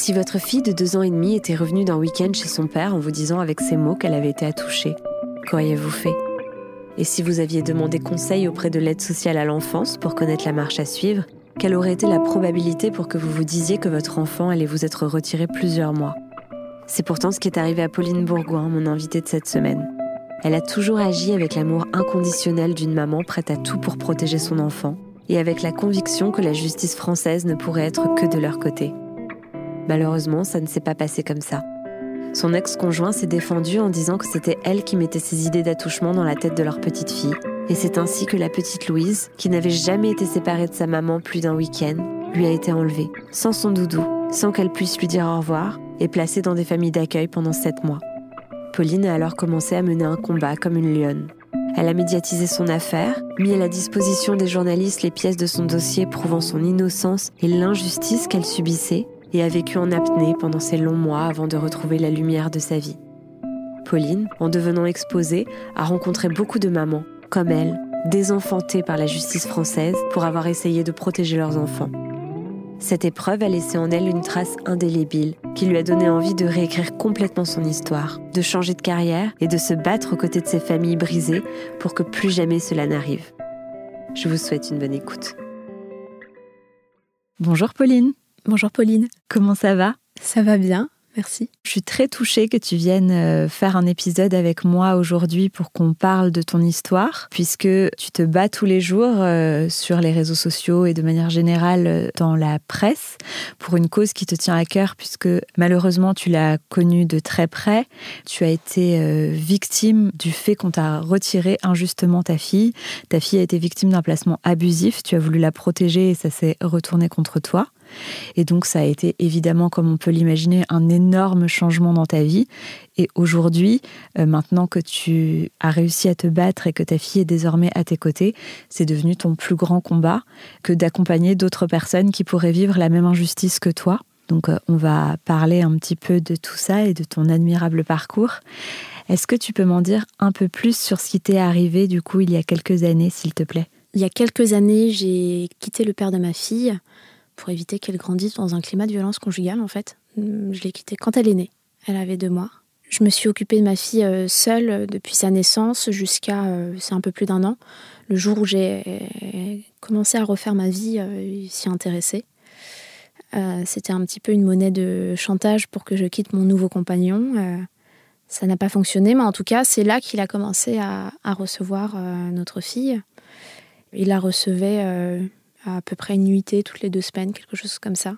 Si votre fille de deux ans et demi était revenue d'un week-end chez son père en vous disant avec ces mots qu'elle avait été attouchée, qu'auriez-vous fait? Et si vous aviez demandé conseil auprès de l'aide sociale à l'enfance pour connaître la marche à suivre, quelle aurait été la probabilité pour que vous vous disiez que votre enfant allait vous être retiré plusieurs mois? C'est pourtant ce qui est arrivé à Pauline Bourgoin, mon invitée de cette semaine. Elle a toujours agi avec l'amour inconditionnel d'une maman prête à tout pour protéger son enfant et avec la conviction que la justice française ne pourrait être que de leur côté. Malheureusement, ça ne s'est pas passé comme ça. Son ex-conjoint s'est défendu en disant que c'était elle qui mettait ses idées d'attouchement dans la tête de leur petite fille. Et c'est ainsi que la petite Louise, qui n'avait jamais été séparée de sa maman plus d'un week-end, lui a été enlevée, sans son doudou, sans qu'elle puisse lui dire au revoir, et placée dans des familles d'accueil pendant sept mois. Pauline a alors commencé à mener un combat comme une lionne. Elle a médiatisé son affaire, mis à la disposition des journalistes les pièces de son dossier prouvant son innocence et l'injustice qu'elle subissait, et a vécu en apnée pendant ces longs mois avant de retrouver la lumière de sa vie. Pauline, en devenant exposée, a rencontré beaucoup de mamans, comme elle, désenfantées par la justice française pour avoir essayé de protéger leurs enfants. Cette épreuve a laissé en elle une trace indélébile qui lui a donné envie de réécrire complètement son histoire, de changer de carrière et de se battre aux côtés de ses familles brisées pour que plus jamais cela n'arrive. Je vous souhaite une bonne écoute. Bonjour Pauline. Bonjour Pauline. Comment ça va? Ça va bien. Merci. Je suis très touchée que tu viennes euh, faire un épisode avec moi aujourd'hui pour qu'on parle de ton histoire, puisque tu te bats tous les jours euh, sur les réseaux sociaux et de manière générale euh, dans la presse pour une cause qui te tient à cœur, puisque malheureusement tu l'as connue de très près. Tu as été victime du fait qu'on t'a retiré injustement ta fille. Ta fille a été victime d'un placement abusif. Tu as voulu la protéger et ça s'est retourné contre toi. Et donc ça a été évidemment, comme on peut l'imaginer, un énorme changement dans ta vie. Et aujourd'hui, euh, maintenant que tu as réussi à te battre et que ta fille est désormais à tes côtés, c'est devenu ton plus grand combat que d'accompagner d'autres personnes qui pourraient vivre la même injustice que toi. Donc euh, on va parler un petit peu de tout ça et de ton admirable parcours. Est-ce que tu peux m'en dire un peu plus sur ce qui t'est arrivé du coup il y a quelques années, s'il te plaît? Il y a quelques années, j'ai quitté le père de ma fille pour éviter qu'elle grandisse dans un climat de violence conjugale, en fait. Mm, je l'ai quittée quand elle est née. Elle avait deux mois. Je me suis occupée de ma fille euh, seule euh, depuis sa naissance jusqu'à, euh, c'est un peu plus d'un an, le jour où j'ai commencé à refaire ma vie, s'y intéresser. C'était un petit peu une monnaie de chantage pour que je quitte mon nouveau compagnon. ça n'a pas fonctionné, mais en tout cas, c'est là qu'il a commencé à recevoir notre fille. Il la recevait à peu près une nuitée toutes les deux semaines, quelque chose comme ça.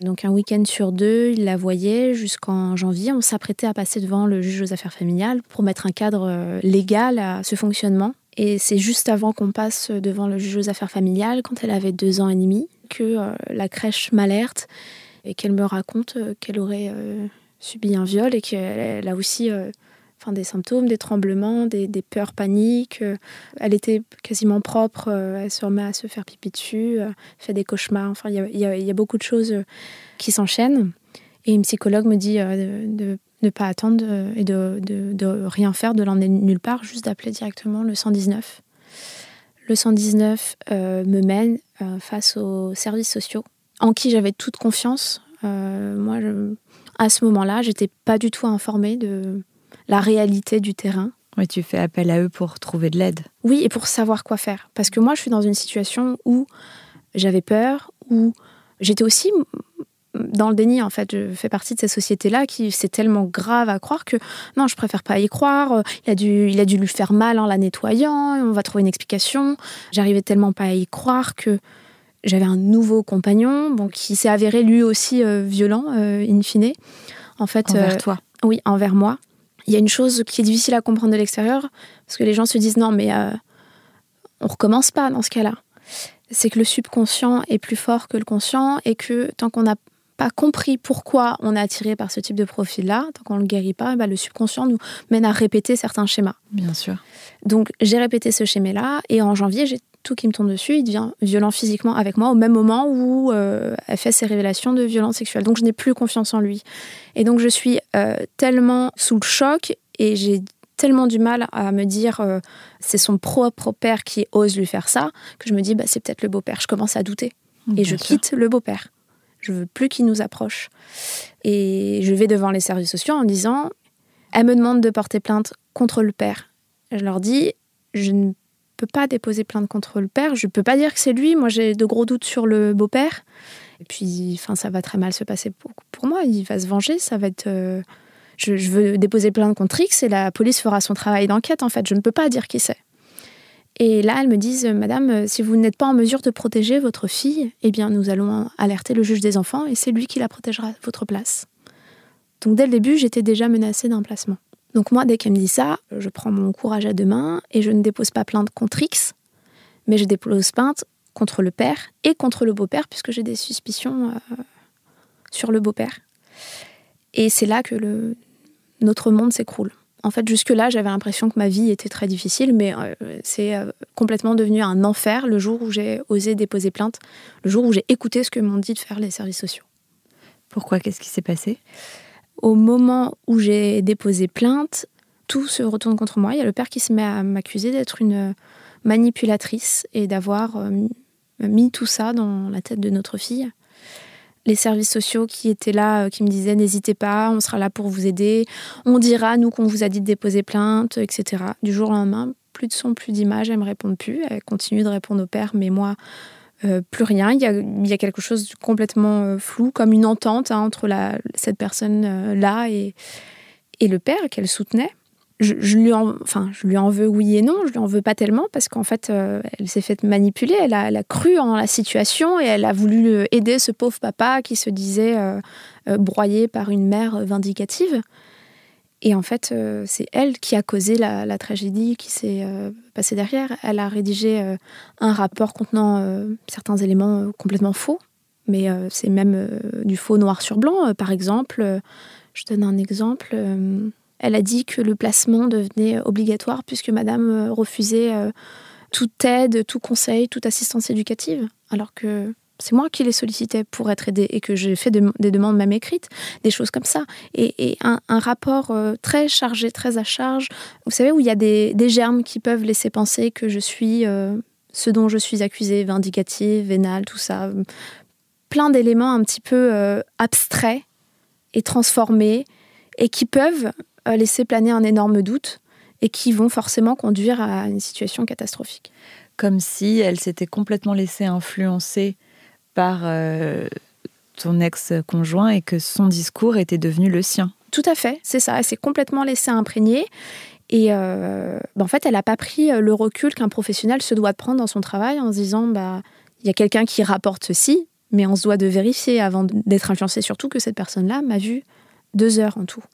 Donc un week-end sur deux, il la voyait jusqu'en janvier. On s'apprêtait à passer devant le juge aux affaires familiales pour mettre un cadre euh, légal à ce fonctionnement. Et c'est juste avant qu'on passe devant le juge aux affaires familiales, quand elle avait deux ans et demi, que euh, la crèche m'alerte et qu'elle me raconte euh, qu'elle aurait subi un viol et qu'elle a aussi enfin, des symptômes, des tremblements, des, peurs, paniques. Euh, elle était quasiment propre, euh, elle se remet à se faire pipi dessus, euh, fait des cauchemars. Enfin, il y, a, beaucoup de choses qui s'enchaînent. Et une psychologue me dit de ne pas attendre et de, rien faire, de l'emmener nulle part, juste d'appeler directement le 119. Le 119 me mène face aux services sociaux, en qui j'avais toute confiance. moi, à ce moment-là, j'étais pas du tout informée de, la réalité du terrain. Oui, tu fais appel à eux pour trouver de l'aide. Oui, et pour savoir quoi faire. Parce que moi, je suis dans une situation où j'avais peur, où j'étais aussi dans le déni, en fait. Je fais partie de ces sociétés-là qui, c'est tellement grave à croire que non, je préfère pas y croire. Il a dû, il a dû lui faire mal en la nettoyant. On va trouver une explication. J'arrivais tellement pas à y croire que j'avais un nouveau compagnon, bon, qui s'est avéré lui aussi euh, violent, euh, in fine. En fait, envers euh, toi. Oui, envers moi. Il y a une chose qui est difficile à comprendre de l'extérieur, parce que les gens se disent non, mais euh, on recommence pas dans ce cas-là. C'est que le subconscient est plus fort que le conscient et que tant qu'on n'a pas compris pourquoi on est attiré par ce type de profil-là, tant qu'on ne le guérit pas, bah, le subconscient nous mène à répéter certains schémas. Bien sûr. Donc j'ai répété ce schéma-là et en janvier, j'ai tout qui me tombe dessus, il devient violent physiquement avec moi au même moment où euh, elle fait ses révélations de violence sexuelle. Donc je n'ai plus confiance en lui. Et donc je suis euh, tellement sous le choc et j'ai tellement du mal à me dire euh, c'est son propre père qui ose lui faire ça que je me dis bah, c'est peut-être le beau-père. Je commence à douter et je quitte le beau-père. Je veux plus qu'il nous approche. Et je vais devant les services sociaux en disant Elle me demande de porter plainte contre le père. Je leur dis Je ne peux pas déposer plainte contre le père. Je peux pas dire que c'est lui. Moi, j'ai de gros doutes sur le beau-père. Et puis, enfin, ça va très mal se passer pour, moi. Il va se venger. Ça va être. Euh, je, veux déposer plainte contre X et la police fera son travail d'enquête. En fait, je ne peux pas dire qui c'est. Et là, elles me disent, Madame, si vous n'êtes pas en mesure de protéger votre fille, eh bien, nous allons alerter le juge des enfants et c'est lui qui la protégera à votre place. Donc, dès le début, j'étais déjà menacée d'un placement. Donc, moi, dès qu'elle me dit ça, je prends mon courage à deux mains et je ne dépose pas plainte contre X, mais je dépose plainte contre le père et contre le beau-père, puisque j'ai des suspicions euh, sur le beau-père. Et c'est là que le, notre monde s'écroule. En fait, jusque-là, j'avais l'impression que ma vie était très difficile, mais euh, c'est euh, complètement devenu un enfer le jour où j'ai osé déposer plainte, le jour où j'ai écouté ce que m'ont dit de faire les services sociaux. Pourquoi? Qu'est-ce qui s'est passé? Au moment où j'ai déposé plainte, tout se retourne contre moi. Il y a le père qui se met à m'accuser d'être une manipulatrice et d'avoir euh, mis tout ça dans la tête de notre fille les services sociaux qui étaient là, euh, qui me disaient n'hésitez pas, on sera là pour vous aider, on dira, nous, qu'on vous a dit de déposer plainte, etc. Du jour au lendemain, plus de son, plus d'image, elle me répond plus, elle continue de répondre au père, mais moi, euh, plus rien. Il y, a, quelque chose de complètement euh, flou, comme une entente hein, entre cette personne-là et, et le père qu'elle soutenait je, lui en, enfin, je lui en veux oui et non. Je lui en veux pas tellement parce qu'en fait, euh, elle s'est faite manipuler. Elle a, cru en la situation et elle a voulu aider ce pauvre papa qui se disait euh, euh, broyé par une mère vindicative. Et en fait, c'est elle qui a causé la, tragédie qui s'est passée derrière. Elle a rédigé un rapport contenant certains éléments complètement faux, mais c'est même du faux noir sur blanc. par exemple, je donne un exemple elle a dit que le placement devenait obligatoire puisque madame euh, refusait euh, toute aide, tout conseil, toute assistance éducative, alors que c'est moi qui les sollicitais pour être aidée et que j'ai fait des demandes même écrites, des choses comme ça. Et, un, rapport euh, très chargé, très à charge, vous savez, où il y a des, germes qui peuvent laisser penser que je suis ce dont je suis accusée, vindicative, vénale, tout ça. Plein d'éléments un petit peu abstraits et transformés et qui peuvent laisser planer un énorme doute et qui vont forcément conduire à une situation catastrophique. Comme si elle s'était complètement laissée influencer par euh, ton ex-conjoint et que son discours était devenu le sien. Tout à fait, c'est ça. Elle s'est complètement laissée imprégner. Et euh, bah, en fait, elle n'a pas pris le recul qu'un professionnel se doit de prendre dans son travail en se disant bah, il y a quelqu'un qui rapporte ceci, mais on se doit de vérifier avant d'être influencé, surtout que cette personne-là m'a vu deux heures en tout.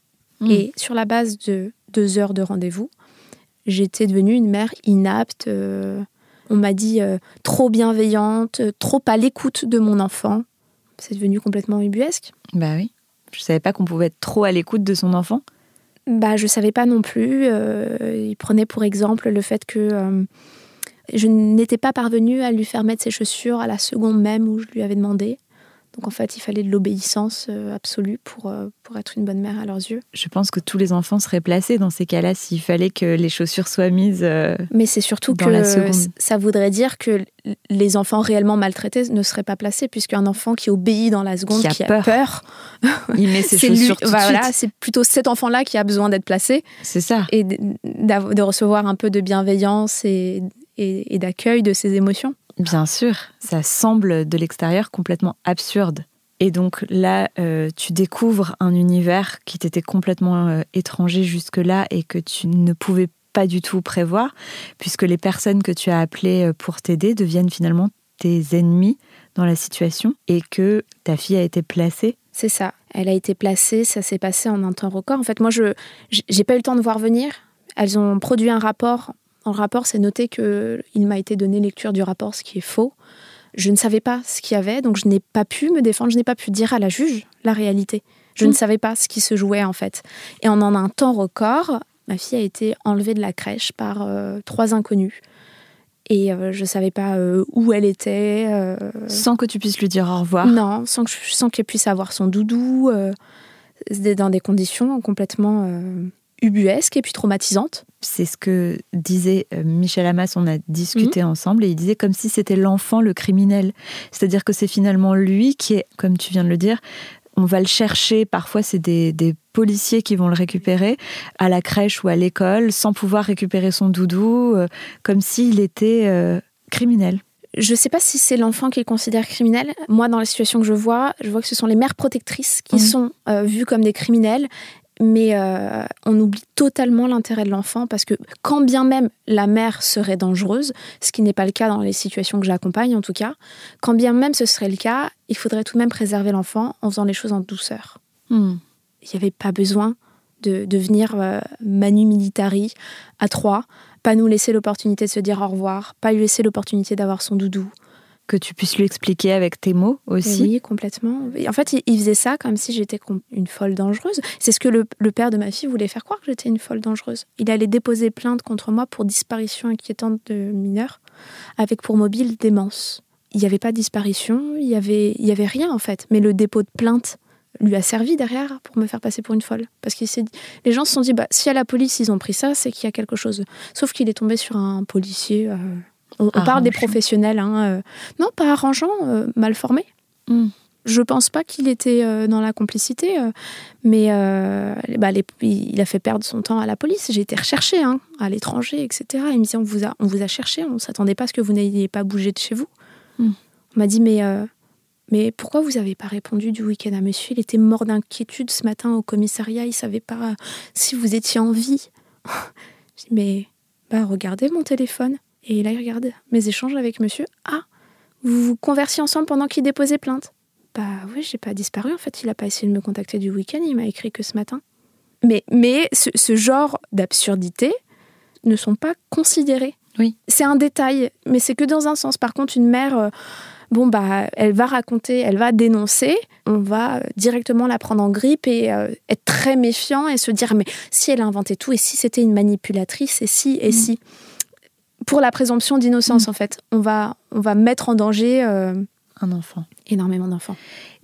Mm. Et sur la base de deux heures de rendez-vous, j'étais devenue une mère inapte. Euh, on m'a dit euh, trop bienveillante, trop à l'écoute de mon enfant. C'est devenu complètement ubuesque. Bah oui. Je savais pas qu'on pouvait être trop à l'écoute de son enfant. Bah je savais pas non plus. Euh, il prenait pour exemple le fait que je n'étais pas parvenue à lui faire mettre ses chaussures à la seconde même où je lui avais demandé. Donc en fait, il fallait de l'obéissance euh, absolue pour, euh, pour être une bonne mère à leurs yeux. Je pense que tous les enfants seraient placés dans ces cas-là s'il fallait que les chaussures soient mises. Euh, Mais c'est surtout que ça voudrait dire que les enfants réellement maltraités ne seraient pas placés, puisqu'un enfant qui obéit dans la seconde, qui a, peur, il met ses chaussures tout voilà, C'est plutôt cet enfant-là qui a besoin d'être placé. C'est ça. Et de recevoir un peu de bienveillance et, et d'accueil de ses émotions. Bien sûr, ça semble de l'extérieur complètement absurde. Et donc là, euh, tu découvres un univers qui t'était complètement euh, étranger jusque-là et que tu ne pouvais pas du tout prévoir, puisque les personnes que tu as appelées euh, pour t'aider deviennent finalement tes ennemis dans la situation et que ta fille a été placée. C'est ça. Elle a été placée, ça s'est passé en un temps record. En fait, moi, je n'ai pas eu le temps de voir venir. Elles ont produit un rapport dans le rapport, c'est noté qu'il m'a été donné lecture du rapport, ce qui est faux. Je ne savais pas ce qu'il y avait, donc je n'ai pas pu me défendre, je n'ai pas pu dire à la juge la réalité. Je ne hmm. savais pas ce qui se jouait en fait. Et en un temps record, ma fille a été enlevée de la crèche par euh, trois inconnus. Et euh, je ne savais pas euh, où elle était. Sans que tu puisses lui dire au revoir Non, sans, que sans qu'elle puisse avoir son doudou. dans des conditions complètement ubuesques et puis traumatisantes. C'est ce que disait euh, Michel Hamas, on a discuté mhm. ensemble, et il disait comme si c'était l'enfant le criminel. C'est-à-dire que c'est finalement lui qui est, comme tu viens de le dire, on va le chercher, parfois c'est des, policiers qui vont le récupérer à la crèche ou à l'école sans pouvoir récupérer son doudou, euh, comme s'il était euh, criminel. Je ne sais pas si c'est l'enfant qui est considéré criminel. Moi, dans la situation que je vois, je vois que ce sont les mères protectrices qui sont vues comme des criminels mais euh, on oublie totalement l'intérêt de l'enfant parce que quand bien même la mère serait dangereuse, ce qui n'est pas le cas dans les situations que j'accompagne en tout cas, quand bien même ce serait le cas, il faudrait tout de même préserver l'enfant en faisant les choses en douceur. Hmm. Il n'y avait pas besoin de, venir euh, manu militari à trois, pas nous laisser l'opportunité de se dire au revoir, pas lui laisser l'opportunité d'avoir son doudou, que tu puisses lui expliquer avec tes mots aussi. Oui, complètement. en fait, il, faisait ça comme si j'étais une folle dangereuse. C'est ce que le, père de ma fille voulait faire croire que j'étais une folle dangereuse. Il allait déposer plainte contre moi pour disparition inquiétante de mineurs, avec pour mobile démence. Il n'y avait pas de disparition, il n'y avait, y avait rien en fait. Mais le dépôt de plainte lui a servi derrière pour me faire passer pour une folle. Parce que les gens se sont dit, bah, si à la police ils ont pris ça, c'est qu'il y a quelque chose. Sauf qu'il est tombé sur un policier. Euh, on, parle des professionnels. Hein, euh, non, pas arrangeant, euh, mal formé. Hmm. Je pense pas qu'il était euh, dans la complicité, mais bah, il a fait perdre son temps à la police. J'ai été recherchée hein, à l'étranger, etc. Il me dit on vous a, on vous a cherché, on ne s'attendait pas à ce que vous n'ayez pas bougé de chez vous. Hmm. On m'a dit mais, mais pourquoi vous n'avez pas répondu du week-end à monsieur? Il était mort d'inquiétude ce matin au commissariat, il savait pas si vous étiez en vie. J'ai dit mais bah, regardez mon téléphone. Et là, il regarde mes échanges avec monsieur. Ah, vous vous conversiez ensemble pendant qu'il déposait plainte Bah oui, j'ai pas disparu. En fait, il a pas essayé de me contacter du week-end. Il m'a écrit que ce matin. Mais, mais ce, genre d'absurdité ne sont pas considérés. Oui. C'est un détail, mais c'est que dans un sens. Par contre, une mère, euh, bon, bah, elle va raconter, elle va dénoncer, on va euh, directement la prendre en grippe et euh, être très méfiant et se dire, mais si elle a inventé tout, et si c'était une manipulatrice, et si, et mm. si pour la présomption d'innocence, mm. en fait. On va, on va mettre en danger euh, un enfant. Énormément d'enfants.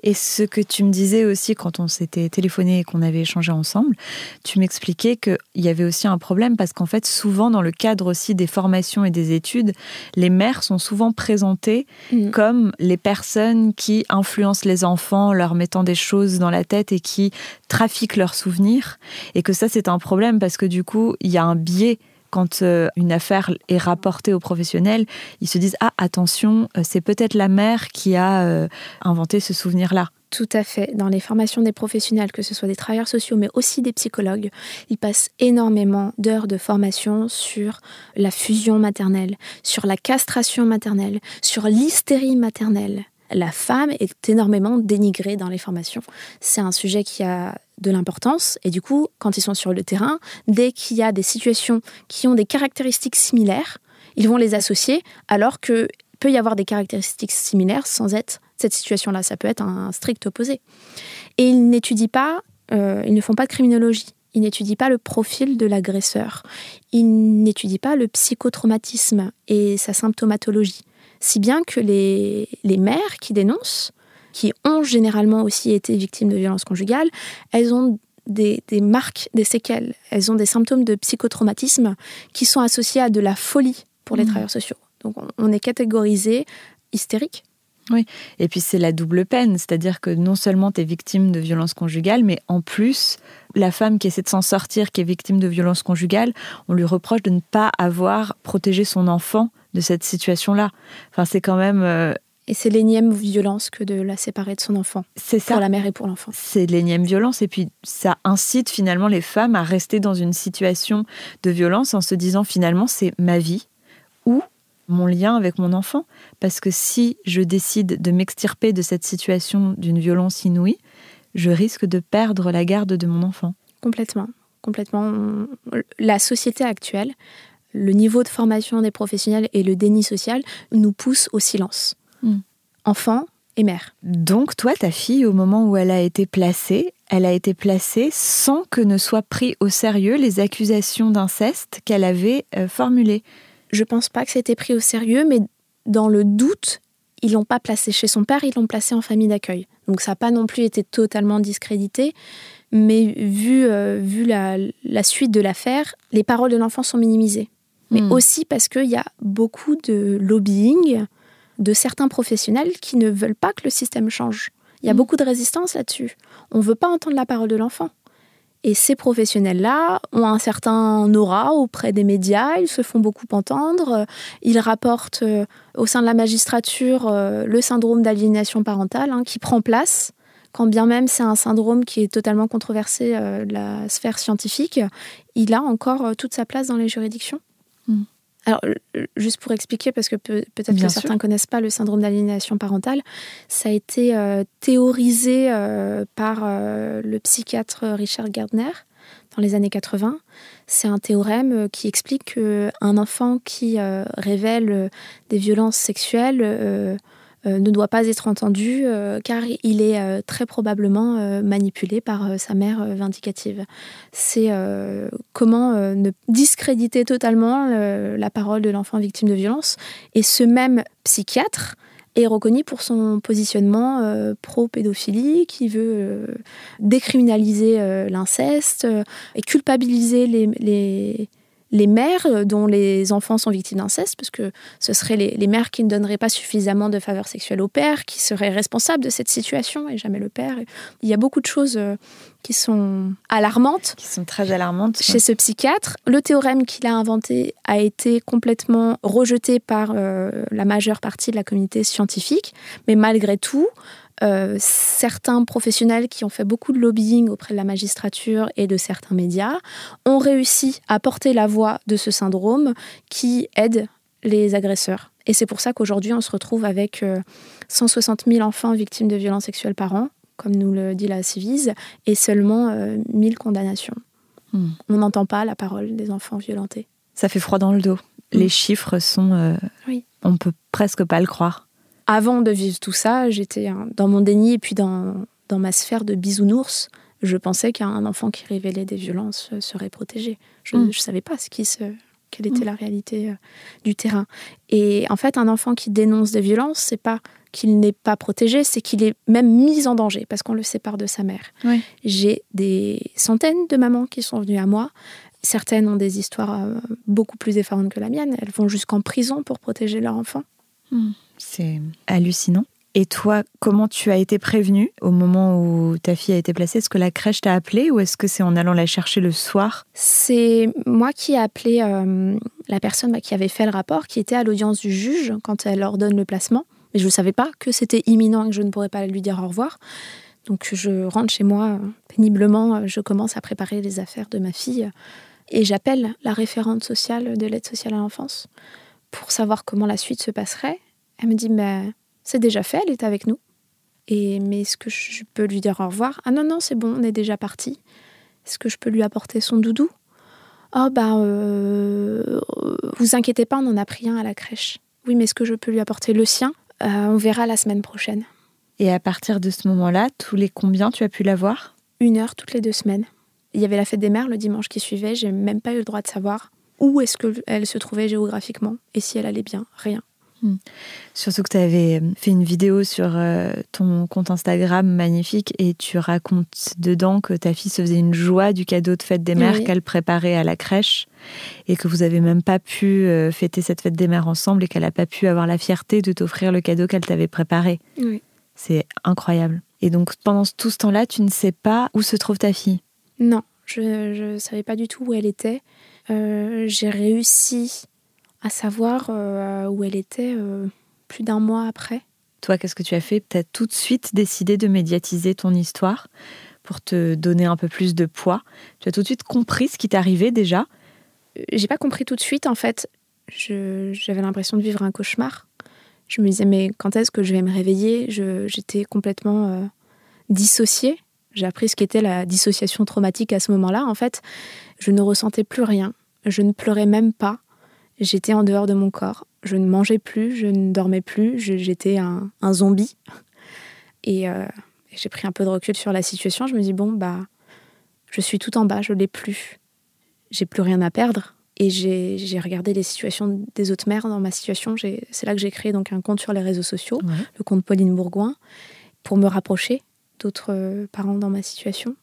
Et ce que tu me disais aussi quand on s'était téléphoné et qu'on avait échangé ensemble, tu m'expliquais qu'il y avait aussi un problème parce qu'en fait, souvent dans le cadre aussi des formations et des études, les mères sont souvent présentées mm. comme les personnes qui influencent les enfants, leur mettant des choses dans la tête et qui trafiquent leurs souvenirs. Et que ça, c'est un problème parce que du coup, il y a un biais quand euh, une affaire est rapportée aux professionnels, ils se disent Ah, attention, euh, c'est peut-être la mère qui a euh, inventé ce souvenir-là. Tout à fait. Dans les formations des professionnels, que ce soit des travailleurs sociaux, mais aussi des psychologues, ils passent énormément d'heures de formation sur la fusion maternelle, sur la castration maternelle, sur l'hystérie maternelle. La femme est énormément dénigrée dans les formations. C'est un sujet qui a de l'importance. Et du coup, quand ils sont sur le terrain, dès qu'il y a des situations qui ont des caractéristiques similaires, ils vont les associer, alors que peut y avoir des caractéristiques similaires sans être cette situation-là. Ça peut être un strict opposé. Et ils n'étudient pas, euh, ils ne font pas de criminologie. Ils n'étudient pas le profil de l'agresseur. Ils n'étudient pas le psychotraumatisme et sa symptomatologie. Si bien que les, les mères qui dénoncent qui ont généralement aussi été victimes de violences conjugales, elles ont des, marques, des séquelles, elles ont des symptômes de psychotraumatisme qui sont associés à de la folie pour les mmh. travailleurs sociaux. Donc on est catégorisé hystérique. Oui, et puis c'est la double peine, c'est-à-dire que non seulement tu es victime de violences conjugales, mais en plus, la femme qui essaie de s'en sortir, qui est victime de violences conjugales, on lui reproche de ne pas avoir protégé son enfant de cette situation-là. Enfin, c'est quand même euh, et c'est l'énième violence que de la séparer de son enfant. C'est ça. Pour la mère et pour l'enfant. C'est l'énième violence. Et puis, ça incite finalement les femmes à rester dans une situation de violence en se disant finalement, c'est ma vie ou mon lien avec mon enfant. Parce que si je décide de m'extirper de cette situation d'une violence inouïe, je risque de perdre la garde de mon enfant. Complètement. Complètement. La société actuelle, le niveau de formation des professionnels et le déni social nous poussent au silence. Hmm. Enfant et mère. Donc toi, ta fille, au moment où elle a été placée, elle a été placée sans que ne soient pris au sérieux les accusations d'inceste qu'elle avait euh, formulées. Je pense pas que c'était pris au sérieux, mais dans le doute, ils l'ont pas placée chez son père, ils l'ont placée en famille d'accueil. Donc ça n'a pas non plus été totalement discrédité. Mais vu, euh, vu la, la, suite de l'affaire, les paroles de l'enfant sont minimisées. Mais hmm. aussi parce qu'il y a beaucoup de lobbying de certains professionnels qui ne veulent pas que le système change. Il y a hmm. beaucoup de résistance là-dessus. On ne veut pas entendre la parole de l'enfant. Et ces professionnels-là ont un certain aura auprès des médias, ils se font beaucoup entendre, ils rapportent euh, au sein de la magistrature euh, le syndrome d'aliénation parentale hein, qui prend place, quand bien même c'est un syndrome qui est totalement controversé euh, de la sphère scientifique, il a encore toute sa place dans les juridictions. Hmm. Alors, juste pour expliquer, parce que peut-être que certains ne connaissent pas le syndrome d'aliénation parentale, ça a été euh, théorisé euh, par euh, le psychiatre Richard Gardner dans les années 80. C'est un théorème qui explique qu'un enfant qui révèle des violences sexuelles euh, ne doit pas être entendu euh, car il est euh, très probablement manipulé par sa mère vindicative. C'est comment ne discréditer totalement la parole de l'enfant victime de violence. Et ce même psychiatre est reconnu pour son positionnement pro-pédophilie, qui veut décriminaliser l'inceste et culpabiliser les, les mères euh, dont les enfants sont victimes d'inceste, parce que ce seraient les, mères qui ne donneraient pas suffisamment de faveur sexuelle au père, qui seraient responsables de cette situation et jamais le père. Il y a beaucoup de choses euh, qui sont alarmantes. Qui sont très alarmantes. Chez ce psychiatre. Le théorème qu'il a inventé a été complètement rejeté par euh, la majeure partie de la communauté scientifique, mais malgré tout, euh, certains professionnels qui ont fait beaucoup de lobbying auprès de la magistrature et de certains médias ont réussi à porter la voix de ce syndrome qui aide les agresseurs. Et c'est pour ça qu'aujourd'hui, on se retrouve avec 160 euh, 000 enfants victimes de violences sexuelles par an, comme nous le dit la Civise, et seulement 1000 euh, condamnations. Hmm. On n'entend pas la parole des enfants violentés. Ça fait froid dans le dos. Les hmm. chiffres sont... oui. On peut presque pas le croire avant de vivre tout ça, j'étais dans mon déni et puis dans, dans ma sphère de bisounours. Je pensais qu'un enfant qui révélait des violences euh, serait protégé. Je ne mm. savais pas ce qui se, quelle était mm. la réalité euh, du terrain. Et en fait, un enfant qui dénonce des violences, c'est pas qu'il n'est pas protégé, c'est qu'il est même mis en danger parce qu'on le sépare de sa mère. J'ai des centaines de mamans qui sont venues à moi. Certaines ont des histoires euh, beaucoup plus effarantes que la mienne. Elles vont jusqu'en prison pour protéger leur enfant. Mm. C'est hallucinant. Et toi, comment tu as été prévenue au moment où ta fille a été placée? Est-ce que la crèche t'a appelé ou est-ce que c'est en allant la chercher le soir? C'est moi qui ai appelé euh, la personne bah, qui avait fait le rapport, qui était à l'audience du juge quand elle ordonne le placement. Mais je ne savais pas que c'était imminent et que je ne pourrais pas lui dire au revoir. Donc je rentre chez moi péniblement, je commence à préparer les affaires de ma fille et j'appelle la référente sociale de l'aide sociale à l'enfance pour savoir comment la suite se passerait. Elle me dit, mais c'est déjà fait, elle est avec nous. Et mais est-ce que je peux lui dire au revoir? Ah non, non, c'est bon, on est déjà parti. Est-ce que je peux lui apporter son doudou? Oh, bah, euh, vous inquiétez pas, on en a pris un à la crèche. Oui, mais est-ce que je peux lui apporter le sien? Euh, On verra la semaine prochaine. Et à partir de ce moment-là, tous les combien tu as pu la voir Une heure toutes les deux semaines. Il y avait la fête des mères le dimanche qui suivait, j'ai même pas eu le droit de savoir où est-ce qu'elle se trouvait géographiquement et si elle allait bien. Rien. Hmm. Surtout que tu avais fait une vidéo sur euh, ton compte Instagram magnifique et tu racontes dedans que ta fille se faisait une joie du cadeau de fête des mères qu'elle préparait à la crèche et que vous avez même pas pu euh, fêter cette fête des mères ensemble et qu'elle n'a pas pu avoir la fierté de t'offrir le cadeau qu'elle t'avait préparé. C'est incroyable. Et donc pendant tout ce temps-là, tu ne sais pas où se trouve ta fille? Non, je ne savais pas du tout où elle était. Euh, j'ai réussi à savoir euh, où elle était euh, plus d'un mois après. Toi, qu'est-ce que tu as fait? Tu as tout de suite décidé de médiatiser ton histoire pour te donner un peu plus de poids. Tu as tout de suite compris ce qui t'arrivait déjà? J'ai pas compris tout de suite en fait. J'avais l'impression de vivre un cauchemar. Je me disais mais quand est-ce que je vais me réveiller? J'étais complètement dissociée. J'ai appris ce qu'était la dissociation traumatique à ce moment-là. En fait, je ne ressentais plus rien. Je ne pleurais même pas. J'étais en dehors de mon corps. Je ne mangeais plus, je ne dormais plus. J'étais un, zombie. Et euh, j'ai pris un peu de recul sur la situation. Je me dis, bon, bah, je suis tout en bas, je l'ai plus. J'ai plus rien à perdre. Et j'ai regardé les situations des autres mères dans ma situation. C'est là que j'ai créé donc un compte sur les réseaux sociaux, le compte Pauline Bourgoin, pour me rapprocher d'autres parents dans ma situation.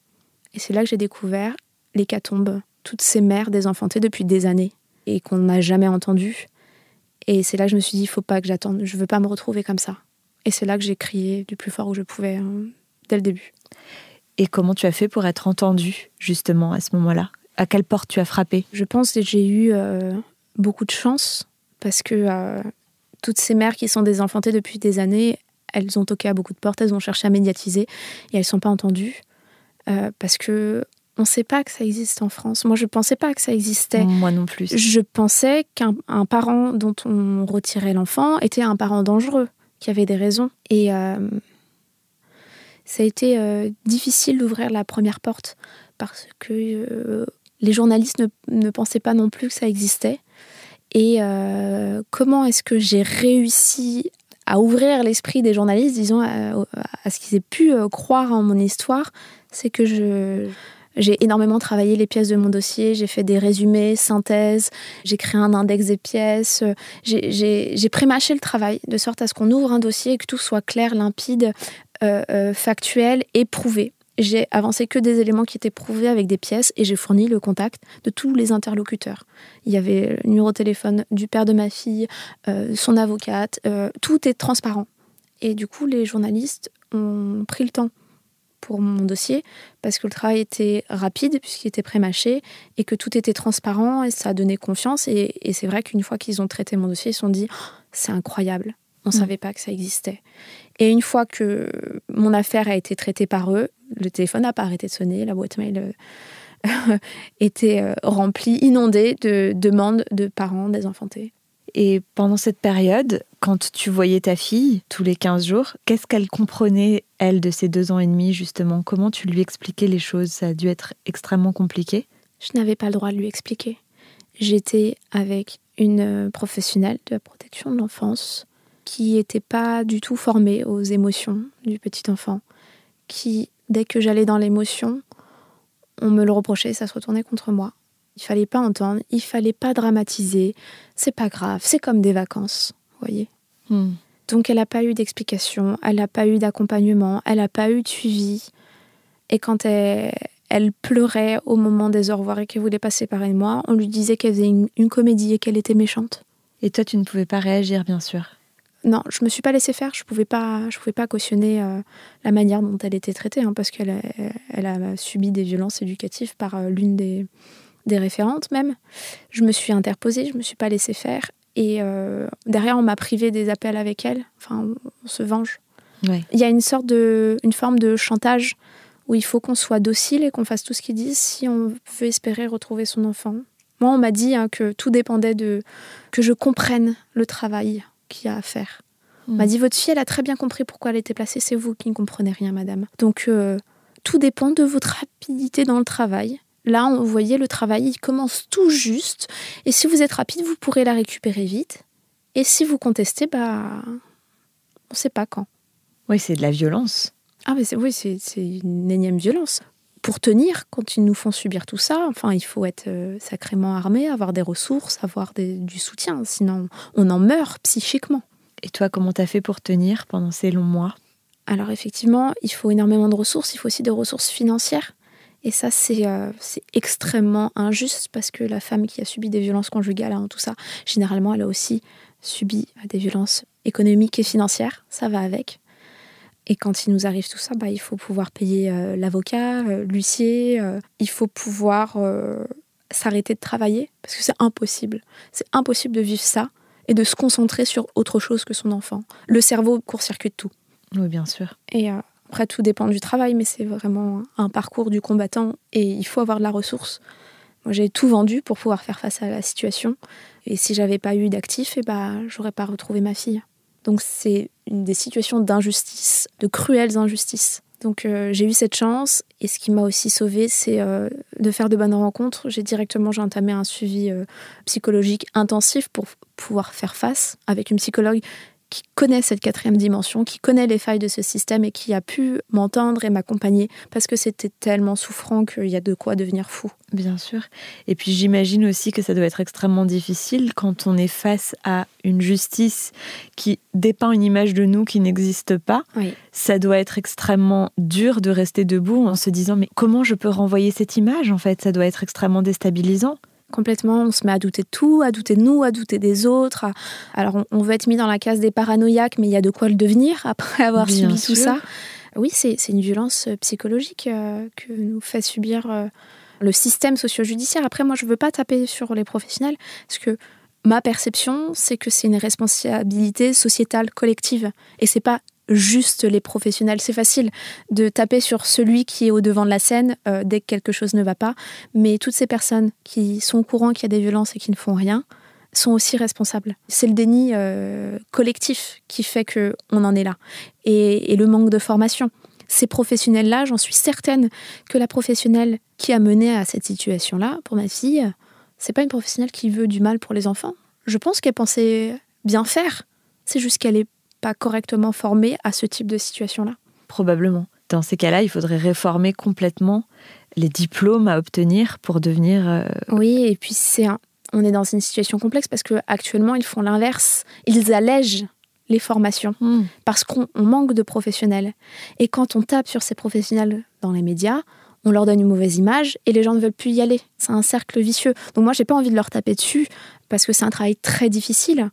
Et c'est là que j'ai découvert l'hécatombe, toutes ces mères désenfantées depuis des années et qu'on n'a jamais entendues. Et c'est là que je me suis dit, il faut pas que j'attende, je veux pas me retrouver comme ça. Et c'est là que j'ai crié du plus fort que je pouvais, hein, dès le début. Et comment tu as fait pour être entendue, justement, à ce moment-là? À quelle porte tu as frappé? Je pense que j'ai eu euh, beaucoup de chance, parce que euh, toutes ces mères qui sont désenfantées depuis des années, elles ont toqué à beaucoup de portes, elles ont cherché à médiatiser, et elles ne sont pas entendues, euh, parce que on ne sait pas que ça existe en France. Moi, je ne pensais pas que ça existait. Moi non plus. Je pensais qu'un parent dont on retirait l'enfant était un parent dangereux, qui avait des raisons. Et euh, ça a été euh, difficile d'ouvrir la première porte parce que euh, les journalistes ne, ne, pensaient pas non plus que ça existait. Et comment est-ce que j'ai réussi à ouvrir l'esprit des journalistes, disons, à, à ce qu'ils aient pu croire en mon histoire, c'est que je, j'ai énormément travaillé les pièces de mon dossier, j'ai fait des résumés, synthèses, j'ai créé un index des pièces, j'ai prémâché le travail de sorte à ce qu'on ouvre un dossier et que tout soit clair, limpide, euh, euh, factuel et prouvé. J'ai avancé que des éléments qui étaient prouvés avec des pièces et j'ai fourni le contact de tous les interlocuteurs. Il y avait le numéro de téléphone du père de ma fille, euh, son avocate, tout est transparent. Et du coup, les journalistes ont pris le temps pour mon dossier parce que le travail était rapide puisqu'il était prémâché et que tout était transparent et ça donné confiance. Et, c'est vrai qu'une fois qu'ils ont traité mon dossier, ils se sont dit oh, c'est incroyable, on ne mm. savait pas que ça existait. Et une fois que mon affaire a été traitée par eux, le téléphone n'a pas arrêté de sonner, la boîte mail euh, était euh, remplie, inondée de demandes de parents désenfantés. Et pendant cette période, quand tu voyais ta fille tous les 15 jours, qu'est-ce qu'elle comprenait, elle, de ses deux ans et demi, justement? Comment tu lui expliquais les choses? Ça a dû être extrêmement compliqué. Je n'avais pas le droit de lui expliquer. J'étais avec une professionnelle de la protection de l'enfance qui n'était pas du tout formée aux émotions du petit enfant, qui, dès que j'allais dans l'émotion, on me le reprochait, ça se retournait contre moi. Il fallait pas entendre, il fallait pas dramatiser. C'est pas grave, c'est comme des vacances, voyez. Hmm. Donc elle n'a pas eu d'explication, elle n'a pas eu d'accompagnement, elle n'a pas eu de suivi. Et quand elle, elle pleurait au moment des au revoir et qu'elle voulait pas se séparer de moi, on lui disait qu'elle faisait une, comédie et qu'elle était méchante. Et toi, tu ne pouvais pas réagir, bien sûr. Non, je me suis pas laissée faire. Je pouvais pas, je pouvais pas cautionner euh, la manière dont elle était traitée, hein, parce qu'elle elle a subi des violences éducatives par euh, l'une des, des référentes même. Je me suis interposée, je me suis pas laissée faire. Et euh, derrière, on m'a privé des appels avec elle. Enfin, on, se venge. Il y a une sorte de, une forme de chantage où il faut qu'on soit docile et qu'on fasse tout ce qu'ils disent si on veut espérer retrouver son enfant. Moi, on m'a dit hein, que tout dépendait de que je comprenne le travail qu'il y a à faire. On m'a hmm. dit votre fille, elle a très bien compris pourquoi elle était placée. C'est vous qui ne comprenez rien, madame. Donc euh, tout dépend de votre rapidité dans le travail Là, vous voyez, le travail, il commence tout juste. Et si vous êtes rapide, vous pourrez la récupérer vite. Et si vous contestez, bah, on ne sait pas quand. Oui, c'est de la violence. Ah, mais oui, c'est une énième violence. Pour tenir, quand ils nous font subir tout ça, enfin, il faut être euh, sacrément armé, avoir des ressources, avoir du soutien. Sinon, on en meurt psychiquement. Et toi, comment t'as fait pour tenir pendant ces longs mois? Alors, effectivement, il faut énormément de ressources. Il faut aussi des ressources financières. Et ça, euh, c'est extrêmement injuste parce que la femme qui a subi des violences conjugales, hein, tout ça, généralement, elle a aussi subi euh, des violences économiques et financières. Ça va avec. Et quand il nous arrive tout ça, bah, il faut pouvoir payer euh, l'avocat, l'huissier, il faut pouvoir s'arrêter de travailler parce que c'est impossible. C'est impossible de vivre ça et de se concentrer sur autre chose que son enfant. Le cerveau court-circuite tout. Oui, bien sûr. Et après, tout dépend du travail, mais c'est vraiment un parcours du combattant et il faut avoir de la ressource. Moi, j'ai tout vendu pour pouvoir faire face à la situation. Et si j'avais pas eu d'actif, eh ben, j'aurais pas retrouvé ma fille. Donc, c'est une des situations d'injustice, de cruelles injustices. Donc, euh, j'ai eu cette chance. Et ce qui m'a aussi sauvée, c'est euh, de faire de bonnes rencontres. J'ai directement j'ai entamé un suivi euh, psychologique intensif pour pouvoir faire face avec une psychologue qui connaît cette quatrième dimension, qui connaît les failles de ce système et qui a pu m'entendre et m'accompagner parce que c'était tellement souffrant qu'il y a de quoi devenir fou. Bien sûr. Et puis j'imagine aussi que ça doit être extrêmement difficile quand on est face à une justice qui dépeint une image de nous qui n'existe pas. Ça doit être extrêmement dur de rester debout en se disant mais comment je peux renvoyer cette image en fait? Ça doit être extrêmement déstabilisant complètement. On se met à douter de tout, à douter de nous, à douter des autres. Alors, on, veut être mis dans la case des paranoïaques, mais il y a de quoi le devenir après avoir subi tout ça. Oui, c'est une violence euh, psychologique euh, que nous fait subir euh, le système socio-judiciaire. Après, moi, je ne veux pas taper sur les professionnels, parce que ma perception, c'est que c'est une responsabilité sociétale collective. Et c'est pas juste les professionnels. C'est facile de taper sur celui qui est au devant de la scène euh, dès que quelque chose ne va pas, mais toutes ces personnes qui sont au courant qu'il y a des violences et qui ne font rien sont aussi responsables. C'est le déni euh, collectif qui fait que on en est là et, le manque de formation. Ces professionnels-là, j'en suis certaine que la professionnelle qui a mené à cette situation-là, pour ma fille, c'est pas une professionnelle qui veut du mal pour les enfants. Je pense qu'elle pensait bien faire. C'est juste qu'elle est pas correctement formés à ce type de situation-là Probablement. Dans ces cas-là, il faudrait réformer complètement les diplômes à obtenir pour devenir. Euh, oui, et puis c'est on est dans une situation complexe parce que actuellement ils font l'inverse. Ils allègent les formations hmm. parce qu'on manque de professionnels. Et quand on tape sur ces professionnels dans les médias, on leur donne une mauvaise image et les gens ne veulent plus y aller. C'est un cercle vicieux. Donc moi, j'ai pas envie de leur taper dessus parce que c'est un travail très difficile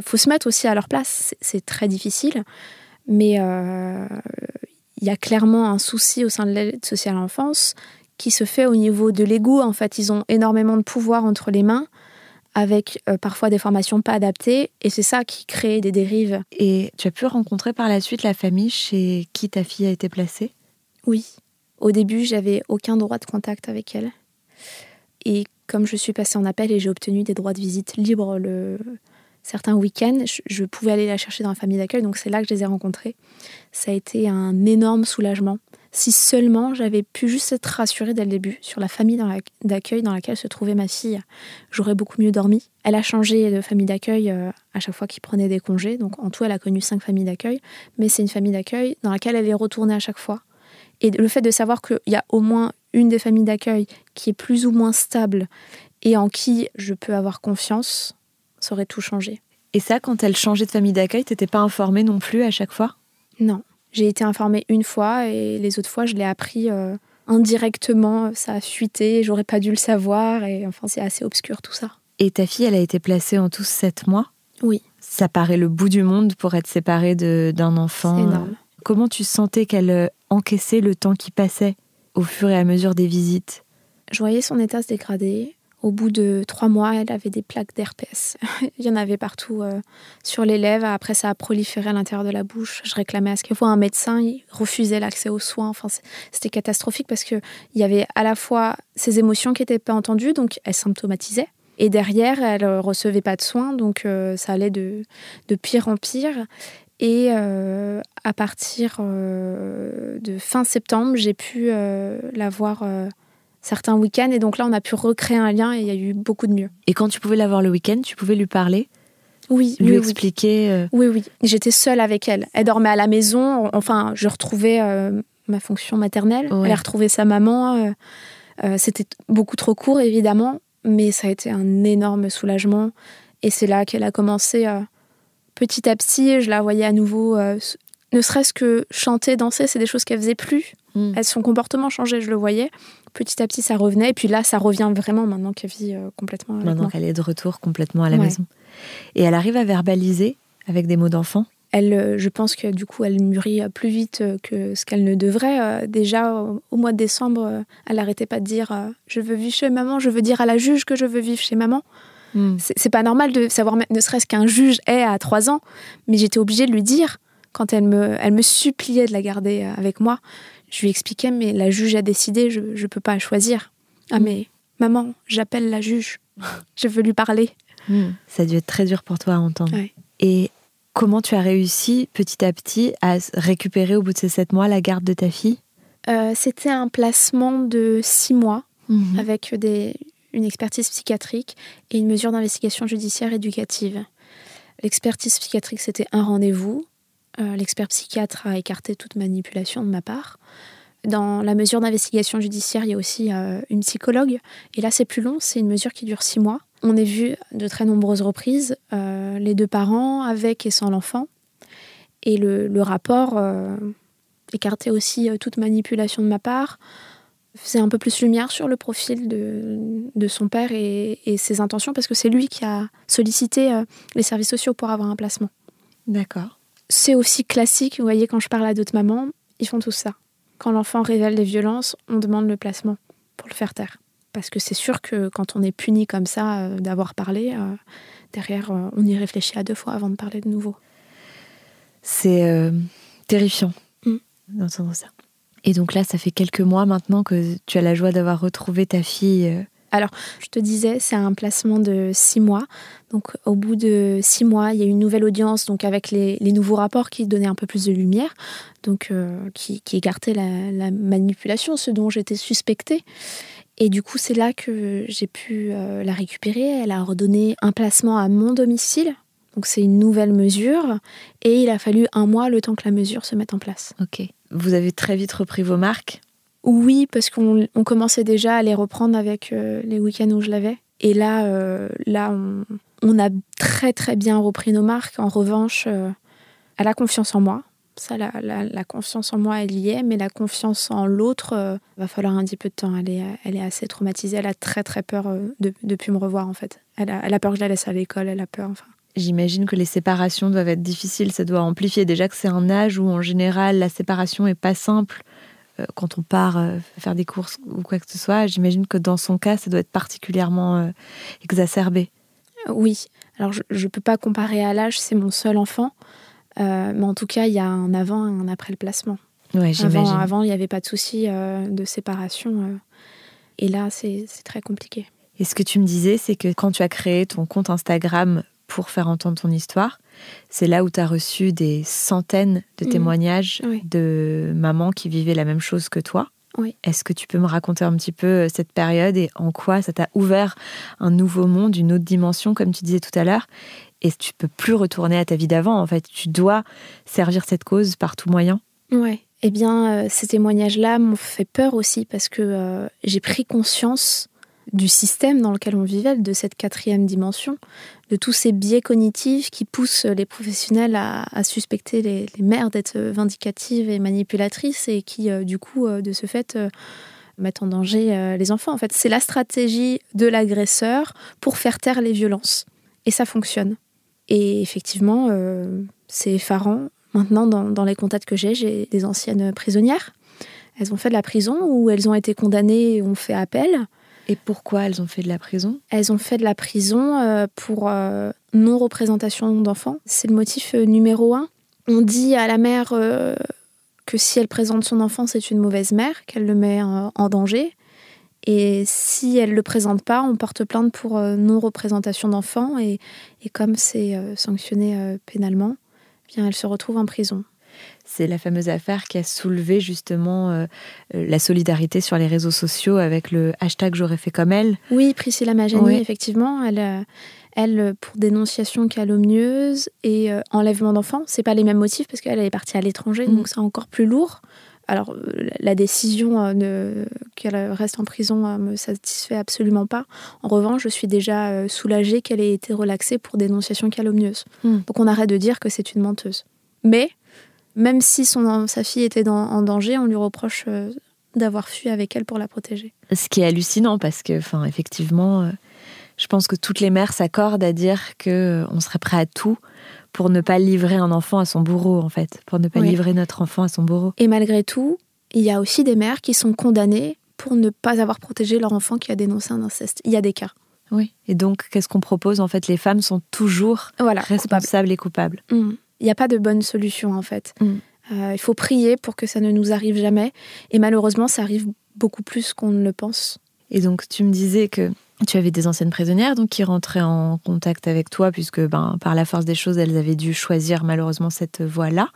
faut se mettre aussi à leur place. C'est très difficile, mais euh, il y a clairement un souci au sein de l'aide sociale à l'enfance qui se fait au niveau de l'ego. En fait, ils ont énormément de pouvoir entre les mains avec euh, parfois des formations pas adaptées, et c'est ça qui crée des dérives. Et tu as pu rencontrer par la suite la famille chez qui ta fille a été placée? Oui. Au début, j'avais aucun droit de contact avec elle. Et comme je suis passée en appel et j'ai obtenu des droits de visite libres le, certains week-ends, je, pouvais aller la chercher dans la famille d'accueil, donc c'est là que je les ai rencontrés. Ça a été un énorme soulagement. Si seulement j'avais pu juste être rassurée dès le début sur la famille d'accueil dans laquelle se trouvait ma fille, j'aurais beaucoup mieux dormi. Elle a changé de famille d'accueil euh, à chaque fois qu'il prenait des congés, donc en tout elle a connu cinq familles d'accueil, mais c'est une famille d'accueil dans laquelle elle est retournée à chaque fois. Et le fait de savoir qu'il y a au moins une des familles d'accueil qui est plus ou moins stable et en qui je peux avoir confiance, ça aurait tout changé. Et ça, quand elle changeait de famille d'accueil, t'étais pas informée non plus à chaque fois? Non. J'ai été informée une fois et les autres fois, je l'ai appris euh, indirectement. Ça a fuité, j'aurais pas dû le savoir. Et enfin, c'est assez obscur tout ça. Et ta fille, elle a été placée en tous sept mois? Oui. Ça paraît le bout du monde pour être séparée d'un enfant. C'est énorme. Comment tu sentais qu'elle euh, encaissait le temps qui passait au fur et à mesure des visites? Je voyais son état se dégrader. Au bout de trois mois, elle avait des plaques d'herpès. Il y en avait partout euh, sur les lèvres. Après, ça a proliféré à l'intérieur de la bouche. Je réclamais à ce qu'elle voit un médecin. Il refusait l'accès aux soins. Enfin, c'était catastrophique parce qu'il y avait à la fois ses émotions qui n'étaient pas entendues, donc elle symptomatisait. Et derrière, elle ne recevait pas de soins, donc euh, ça allait de, de, pire en pire. Et euh, à partir de fin septembre, j'ai pu la voir certains week-ends. Et donc là, on a pu recréer un lien et il y a eu beaucoup de mieux. Et quand tu pouvais la voir le week-end, tu pouvais lui parler? Oui, lui expliquer. Euh, oui, oui. J'étais seule avec elle. Elle dormait à la maison. Enfin, je retrouvais euh, ma fonction maternelle. Elle a retrouvé sa maman. Euh, c'était beaucoup trop court, évidemment, mais ça a été un énorme soulagement. Et c'est là qu'elle a commencé petit à petit. Je la voyais à nouveau, ne serait-ce que chanter, danser, c'est des choses qu'elle faisait plus. Mm. Son comportement changeait, je le voyais petit à petit, ça revenait. Et puis là, ça revient vraiment maintenant qu'elle vit euh, complètement. maintenant qu'elle est de retour complètement à la maison. Et elle arrive à verbaliser avec des mots d'enfant? Elle, euh, je pense que du coup, elle mûrit plus vite que ce qu'elle ne devrait. Euh, déjà, au mois de décembre, elle n'arrêtait pas de dire Je veux vivre chez maman, je veux dire à la juge que je veux vivre chez maman. Hmm. C'est pas normal de savoir, ne serait-ce qu'un juge est à trois ans, mais j'étais obligée de lui dire quand elle me, elle me suppliait de la garder avec moi. Je lui expliquais, mais la juge a décidé, je ne peux pas choisir. Ah, mm. mais maman, j'appelle la juge. je veux lui parler. Mm. Ça a dû être très dur pour toi à entendre. Et comment tu as réussi petit à petit à récupérer au bout de ces sept mois la garde de ta fille? Euh, C'était un placement de six mois mm-hmm. avec des, une expertise psychiatrique et une mesure d'investigation judiciaire éducative. L'expertise psychiatrique, c'était un rendez-vous. Euh, l'expert psychiatre a écarté toute manipulation de ma part. Dans la mesure d'investigation judiciaire, il y a aussi euh, une psychologue. Et là, c'est plus long, c'est une mesure qui dure six mois. On est vu de très nombreuses reprises, euh, les deux parents, avec et sans l'enfant. Et le, rapport écartait aussi toute manipulation de ma part, faisait un peu plus lumière sur le profil de, son père et, et, ses intentions, parce que c'est lui qui a sollicité les services sociaux pour avoir un placement. D'accord. C'est aussi classique, vous voyez, quand je parle à d'autres mamans, ils font tout ça. Quand l'enfant révèle des violences, on demande le placement pour le faire taire. Parce que c'est sûr que quand on est puni comme ça euh, d'avoir parlé, euh, derrière, euh, on y réfléchit à deux fois avant de parler de nouveau. C'est terrifiant mm. d'entendre ça. Et donc là, ça fait quelques mois maintenant que tu as la joie d'avoir retrouvé ta fille alors, je te disais, c'est un placement de six mois. Donc, au bout de six mois, il y a une nouvelle audience, donc avec les, nouveaux rapports qui donnaient un peu plus de lumière, donc euh, qui, qui, écartaient la, manipulation, ce dont j'étais suspectée. Et du coup, c'est là que j'ai pu euh, la récupérer. Elle a redonné un placement à mon domicile. Donc, c'est une nouvelle mesure. Et il a fallu un mois le temps que la mesure se mette en place. Ok. Vous avez très vite repris vos marques oui, parce qu'on commençait déjà à les reprendre avec euh, les week-ends où je l'avais. Et là, euh, là on, a très très bien repris nos marques. En revanche, euh, elle a confiance en moi. Ça, la, confiance en moi, elle y est, mais la confiance en l'autre, va falloir un petit peu de temps. Elle est, elle est assez traumatisée. Elle a très très peur de plus me revoir en fait. Elle a, elle a peur que je la laisse à l'école. Elle a peur. Enfin. J'imagine que les séparations doivent être difficiles. Ça doit amplifier déjà que c'est un âge où en général la séparation est pas simple. Euh, quand on part euh, faire des courses ou quoi que ce soit. J'imagine que dans son cas, ça doit être particulièrement euh, exacerbé. Oui. Alors, je ne peux pas comparer à l'âge, c'est mon seul enfant. mais en tout cas, il y a un avant et un après le placement. Ouais, avant, avant, il n'y avait pas de souci de séparation. et là, c'est très compliqué. Et ce que tu me disais, c'est que quand tu as créé ton compte Instagram pour faire entendre ton histoire, c'est là où tu as reçu des centaines de mhm. témoignages de mamans qui vivaient la même chose que toi. Est-ce que tu peux me raconter un petit peu euh, cette période et en quoi ça t'a ouvert un nouveau monde, une autre dimension, comme tu disais tout à l'heure? Et tu peux plus retourner à ta vie d'avant, en fait. Tu dois servir cette cause par tout moyen. Ouais. Eh bien, euh, ces témoignages-là m'ont fait peur aussi parce que euh, j'ai pris conscience du système dans lequel on vivait, de cette quatrième dimension, de tous ces biais cognitifs qui poussent les professionnels à, suspecter les, mères d'être vindicatives et manipulatrices et qui, euh, du coup, euh, de ce fait, euh, mettent en danger les enfants. En fait, c'est la stratégie de l'agresseur pour faire taire les violences. Et ça fonctionne. Et effectivement, c'est effarant. Maintenant, dans, dans les contacts que j'ai, j'ai des anciennes prisonnières. Elles ont fait de la prison ou elles ont été condamnées et ont fait appel. Et pourquoi elles ont fait de la prison? Elles ont fait de la prison euh, pour euh, non-représentation d'enfants. C'est le motif euh, numéro un. On dit à la mère que si elle présente son enfant, c'est une mauvaise mère, qu'elle le met en danger. Et si elle ne le présente pas, on porte plainte pour non-représentation d'enfants. Et, et, comme c'est sanctionné pénalement, eh bien elle se retrouve en prison. C'est la fameuse affaire qui a soulevé justement euh, euh, la solidarité sur les réseaux sociaux avec le hashtag J'aurais fait comme elle. Oui, Priscilla Majani, effectivement, elle, euh, elle pour dénonciation calomnieuse et enlèvement d'enfants. C'est pas les mêmes motifs parce qu'elle est partie à l'étranger, mm. donc c'est encore plus lourd. Alors, la décision qu'elle reste en prison me satisfait absolument pas. En revanche, je suis déjà soulagée qu'elle ait été relaxée pour dénonciation calomnieuse. Mm. Donc, on arrête de dire que c'est une menteuse. Mais même si son, sa fille était en danger, on lui reproche euh, d'avoir fui avec elle pour la protéger. Ce qui est hallucinant parce que, enfin, effectivement, euh, je pense que toutes les mères s'accordent à dire que euh, on serait prêt à tout pour ne pas livrer un enfant à son bourreau, en fait, pour ne pas livrer notre enfant à son bourreau. Et malgré tout, il y a aussi des mères qui sont condamnées pour ne pas avoir protégé leur enfant qui a dénoncé un inceste. Il y a des cas. Oui. Et donc, qu'est-ce qu'on propose? En fait, les femmes sont toujours responsables et coupables. Mmh. Il n'y a pas de bonne solution en fait. Mm. Euh, il faut prier pour que ça ne nous arrive jamais. Et malheureusement, ça arrive beaucoup plus qu'on ne le pense. Et donc, tu me disais que tu avais des anciennes prisonnières donc qui rentraient en contact avec toi puisque ben, par la force des choses elles avaient dû choisir malheureusement cette voie-là